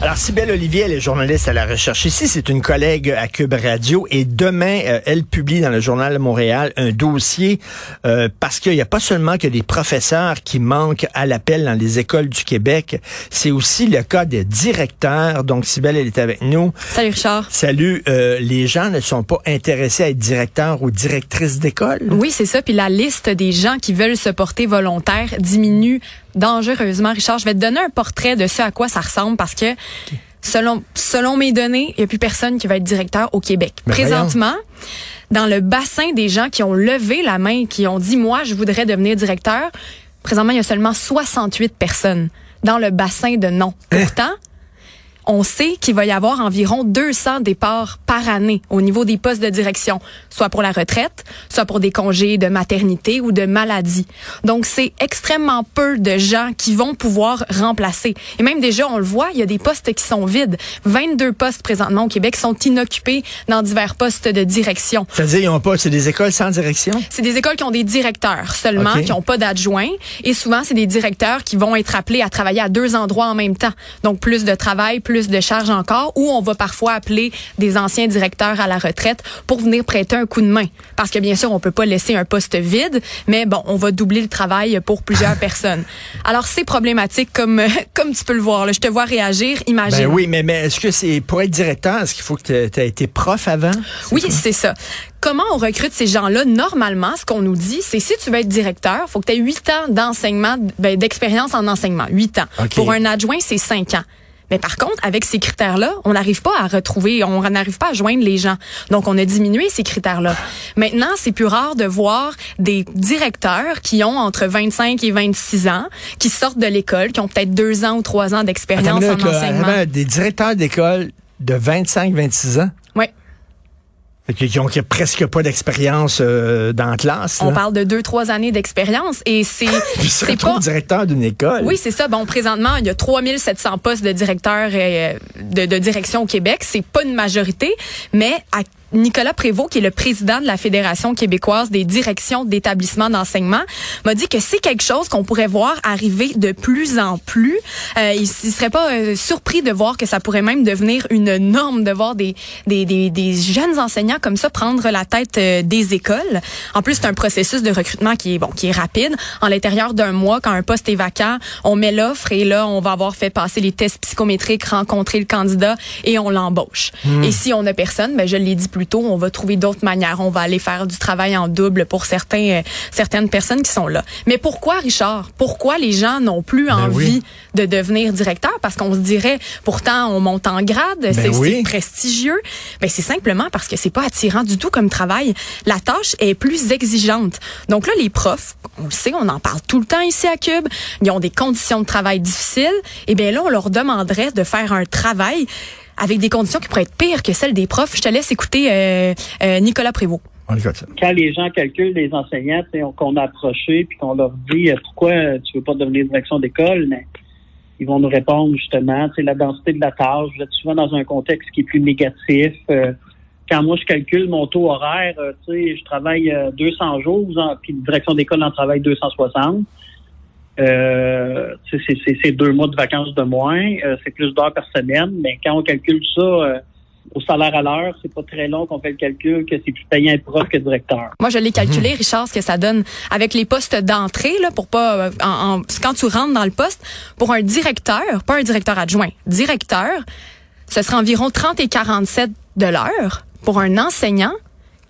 Alors, Sybelle Olivier, elle est journaliste à la recherche ici. C'est une collègue à Cube Radio. Et demain, euh, elle publie dans le Journal de Montréal un dossier euh, parce qu'il n'y a pas seulement que des professeurs qui manquent à l'appel dans les écoles du Québec. C'est aussi le cas des directeurs. Donc, Sybelle, elle est avec nous. Salut, Richard. Salut. Euh, les gens ne sont pas intéressés à être directeurs ou directrices d'école? Oui, c'est ça. Puis la liste des gens qui veulent se porter volontaires diminue dangereusement. Richard, je vais te donner un portrait de ce à quoi ça ressemble parce que selon, selon mes données, il n'y a plus personne qui va être directeur au Québec. Présentement, dans le bassin des gens qui ont levé la main, qui ont dit, moi, je voudrais devenir directeur, présentement, il y a seulement 68 personnes dans le bassin de non. Hein? Pourtant, on sait qu'il va y avoir environ 200 départs par année au niveau des postes de direction, soit pour la retraite, soit pour des congés de maternité ou de maladie. Donc, c'est extrêmement peu de gens qui vont pouvoir remplacer. Et même déjà, on le voit, il y a des postes qui sont vides. 22 postes présentement au Québec sont inoccupés dans divers postes de direction. C'est-à-dire, ils ont pas, c'est des écoles sans direction? C'est des écoles qui ont des directeurs seulement, qui n'ont pas d'adjoints. Et souvent, c'est des directeurs qui vont être appelés à travailler à deux endroits en même temps. Donc, plus de travail, plus de charges encore, ou on va parfois appeler des anciens directeurs à la retraite pour venir prêter un coup de main. Parce que bien sûr, on peut pas laisser un poste vide, mais bon, on va doubler le travail pour plusieurs personnes. Alors c'est problématique comme comme tu peux le voir. Là. Je te vois réagir. Imagine. Ben oui, mais, mais est-ce que c'est pour être directeur, est-ce qu'il faut que tu aies été prof avant? Oui, c'est ça. Comment on recrute ces gens-là? Normalement, ce qu'on nous dit, c'est si tu veux être directeur, faut que tu aies huit ans d'enseignement, ben, d'expérience en enseignement. Huit ans. Pour un adjoint, c'est cinq ans. Mais par contre, avec ces critères-là, on n'arrive pas à retrouver, on n'arrive pas à joindre les gens. Donc, on a diminué ces critères-là. Maintenant, c'est plus rare de voir des directeurs qui ont entre 25 et 26 ans, qui sortent de l'école, qui ont peut-être deux ans ou trois ans d'expérience en enseignement. des directeurs d'école de 25-26 ans? Oui. Qui ont, presque pas d'expérience euh, dans la classe. On parle de deux, trois années d'expérience et c'est c'est pas directeur d'une école. Oui, c'est ça. Bon, présentement, il y a 3700 postes de directeurs euh, de, de direction au Québec. C'est pas une majorité, mais à Nicolas Prévost, qui est le président de la Fédération québécoise des directions d'établissements d'enseignement, m'a dit que c'est quelque chose qu'on pourrait voir arriver de plus en plus. Euh, il, ne serait pas euh, surpris de voir que ça pourrait même devenir une norme de voir des, des, des, des jeunes enseignants comme ça prendre la tête euh, des écoles. En plus, c'est un processus de recrutement qui est bon, qui est rapide. En l'intérieur d'un mois, quand un poste est vacant, on met l'offre et là, on va avoir fait passer les tests psychométriques, rencontrer le candidat et on l'embauche. Hmm. Et si on n'a personne, ben je l'ai dit plus plutôt, on va trouver d'autres manières. On va aller faire du travail en double pour certains, euh, certaines personnes qui sont là. Mais pourquoi, Richard? Pourquoi les gens n'ont plus ben envie de devenir directeur? Parce qu'on se dirait, pourtant, on monte en grade, ben c'est prestigieux. Ben, c'est simplement parce que c'est pas attirant du tout comme travail. La tâche est plus exigeante. Donc là, les profs, on le sait, on en parle tout le temps ici à Cube, ils ont des conditions de travail difficiles. Et bien là, on leur demanderait de faire un travail avec des conditions qui pourraient être pires que celles des profs. Je te laisse écouter euh, euh, Nicolas Prévost. Quand les gens calculent les enseignants qu'on a approchés puis qu'on leur dit euh, pourquoi tu veux pas devenir direction d'école, mais ils vont nous répondre justement, c'est la densité de la tâche. Vous êtes souvent dans un contexte qui est plus négatif. quand moi je calcule mon taux horaire, tu sais, je travaille 200 jours, puis la direction d'école en travaille 260. Euh, c'est deux mois de vacances de moins, euh, c'est plus d'heures par semaine, mais quand on calcule ça euh, au salaire à l'heure, c'est pas très long qu'on fait le calcul que c'est plus payant être prof que directeur. Moi, je l'ai calculé. Richard, ce que ça donne avec les postes d'entrée, là, pour pas, euh, en, quand tu rentres dans le poste, pour un directeur, pas un directeur adjoint, directeur, ce serait environ 30 et 47 de l'heure. Pour un enseignant,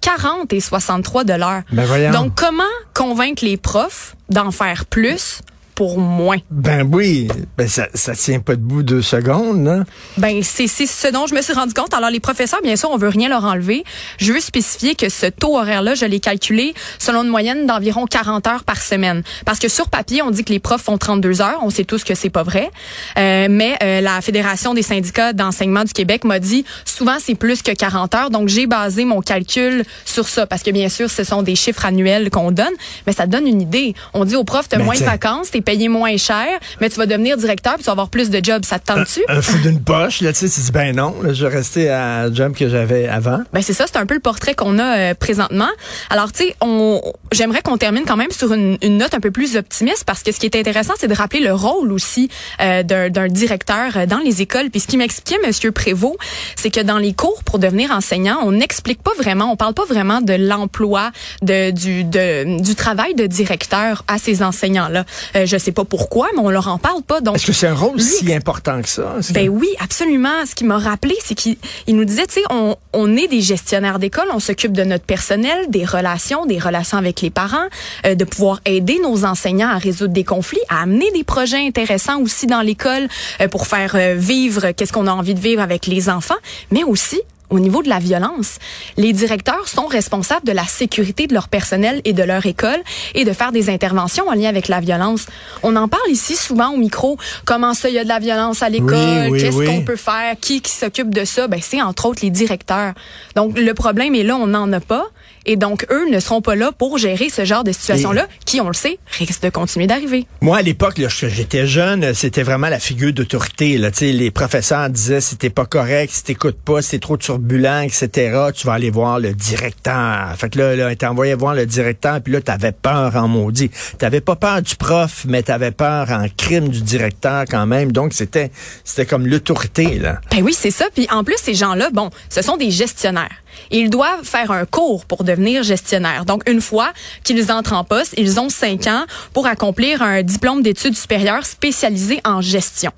40 et 63 de l'heure. Ben Donc, comment convaincre les profs d'en faire plus pour moins. Ben oui, ben ça, ça tient pas debout deux secondes, non? Ben c'est ce dont je me suis rendu compte. Alors les professeurs, bien sûr, on veut rien leur enlever. Je veux spécifier que ce taux horaire-là, je l'ai calculé selon une moyenne d'environ 40 heures par semaine. Parce que sur papier, on dit que les profs font 32 heures. On sait tous que c'est pas vrai. Euh, mais euh, la Fédération des syndicats d'enseignement du Québec m'a dit souvent c'est plus que 40 heures. Donc j'ai basé mon calcul sur ça. Parce que bien sûr, ce sont des chiffres annuels qu'on donne, mais ça donne une idée. On dit aux profs, t'as ben, moins de vacances, t'es payer moins cher, mais tu vas devenir directeur puis tu vas avoir plus de jobs. Ça te tente-tu? Un, fou d'une poche, là, tu sais, tu dis, ben non, là, je vais rester à job que j'avais avant. Ben c'est ça, c'est un peu le portrait qu'on a euh, présentement. Alors, tu sais, on, j'aimerais qu'on termine quand même sur une, une, note un peu plus optimiste parce que ce qui est intéressant, c'est de rappeler le rôle aussi euh, d'un directeur euh, dans les écoles. Puis ce qui m'expliquait Monsieur Prévost, c'est que dans les cours pour devenir enseignant, on n'explique pas vraiment, on parle pas vraiment de l'emploi, de, du, de, du travail de directeur à ces enseignants-là. Euh, je sais pas pourquoi, mais on leur en parle pas. Donc, est-ce que c'est un rôle si important que ça Ben oui, absolument. Ce qui m'a rappelé, c'est qu'il nous disait, tu sais, on, on est des gestionnaires d'école, on s'occupe de notre personnel, des relations, des relations avec les parents, euh, de pouvoir aider nos enseignants à résoudre des conflits, à amener des projets intéressants aussi dans l'école euh, pour faire euh, vivre qu'est-ce qu'on a envie de vivre avec les enfants, mais aussi au niveau de la violence. Les directeurs sont responsables de la sécurité de leur personnel et de leur école et de faire des interventions en lien avec la violence. On en parle ici souvent au micro. Comment ça, il y a de la violence à l'école? Qu'est-ce qu'on peut faire? Qui, qui s'occupe de ça? Ben, c'est entre autres les directeurs. Donc, le problème est là, on n'en a pas. Et donc, eux ne seront pas là pour gérer ce genre de situation-là, qui, on le sait, risque de continuer d'arriver. Moi, à l'époque, j'étais jeune, c'était vraiment la figure d'autorité. Les professeurs disaient, t'es pas correct, si t'écoutes pas, si t'es trop turbulent, etc., tu vas aller voir le directeur. Fait que là, là t'es envoyé voir le directeur, puis là, t'avais peur en maudit. T'avais pas peur du prof, mais t'avais peur en crime du directeur quand même. Donc, c'était c'était comme l'autorité, là. Ben oui, c'est ça. Puis en plus, ces gens-là, bon, ce sont des gestionnaires. Ils doivent faire un cours pour devenir gestionnaire. Donc, une fois qu'ils entrent en poste, ils ont cinq ans pour accomplir un diplôme d'études supérieures spécialisé en gestion.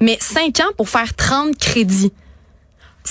Mais cinq ans pour faire 30 crédits.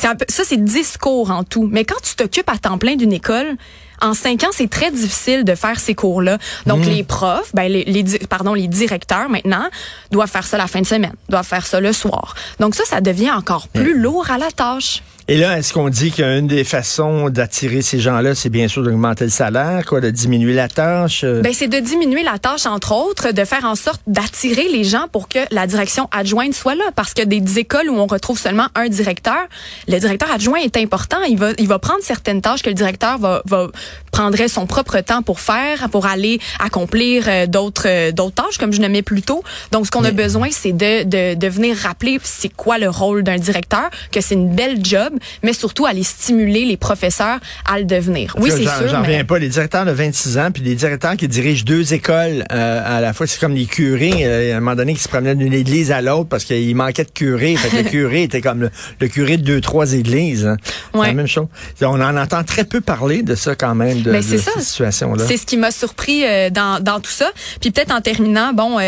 Un peu, ça, c'est 10 cours en tout. Mais quand tu t'occupes à temps plein d'une école, en cinq ans, c'est très difficile de faire ces cours-là. Donc, mmh. les profs, ben, les, les, pardon, les directeurs maintenant doivent faire ça la fin de semaine, doivent faire ça le soir. Donc ça, ça devient encore plus mmh. lourd à la tâche. Et là, est-ce qu'on dit qu'une des façons d'attirer ces gens-là, c'est bien sûr d'augmenter le salaire, quoi, de diminuer la tâche? Euh? Ben, c'est de diminuer la tâche, entre autres, de faire en sorte d'attirer les gens pour que la direction adjointe soit là. Parce que des écoles où on retrouve seulement un directeur, le directeur adjoint est important. Il va, il va prendre certaines tâches que le directeur va, va prendrait son propre temps pour faire, pour aller accomplir euh, d'autres, euh, d'autres tâches, comme je nommais plus tôt. Donc, ce qu'on a besoin, c'est de, de, de venir rappeler c'est quoi le rôle d'un directeur, que c'est une belle job, mais surtout aller stimuler les professeurs à le devenir. Oui, c'est sûr. J'en reviens pas. Les directeurs de 26 ans, puis les directeurs qui dirigent deux écoles euh, à la fois, c'est comme les curés, euh, à un moment donné, qui se promenaient d'une église à l'autre parce qu'il manquait de curés. Fait que le curé était comme le, curé de deux, trois églises. Hein. C'est la même chose. On en entend très peu parler de ça quand même, de, de cette situation-là. C'est ce qui m'a surpris euh, dans, dans tout ça. Puis peut-être en terminant, bon...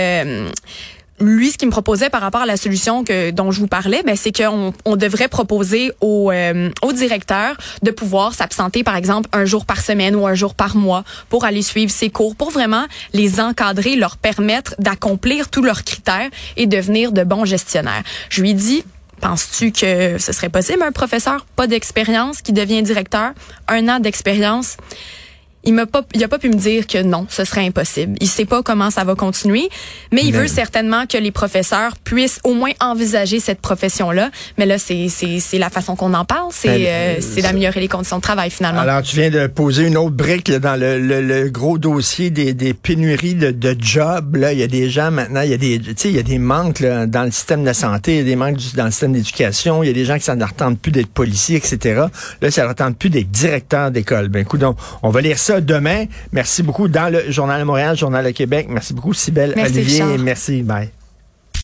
Lui, ce qu'il me proposait par rapport à la solution que dont je vous parlais, ben, c'est qu'on on devrait proposer au, euh, au directeur de pouvoir s'absenter, par exemple, un jour par semaine ou un jour par mois pour aller suivre ses cours, pour vraiment les encadrer, leur permettre d'accomplir tous leurs critères et devenir de bons gestionnaires. Je lui dit, Penses-tu que ce serait possible un professeur pas d'expérience qui devient directeur, un an d'expérience? Il m'a pas, il a pas pu me dire que non, ce serait impossible. Il sait pas comment ça va continuer, mais il veut certainement que les professeurs puissent au moins envisager cette profession-là. Mais là, c'est, c'est, c'est la façon qu'on en parle, c'est, ben, euh, c'est d'améliorer les conditions de travail finalement. Alors, tu viens de poser une autre brique là, dans le, le, gros dossier des, des pénuries de, de jobs. Là, il y a des gens maintenant, il y a des, tu sais, il y a des manques là, dans le système de la santé, il y a des manques dans le système d'éducation, il y a des gens qui s'en attendent plus d'être policiers, etc. Là, ça ne plus d'être directeurs d'école. Ben, écoute, donc, on va lire ça demain. Merci beaucoup dans le Journal de Montréal, Journal de Québec. Merci beaucoup, Sybelle Olivier. Merci. Bye.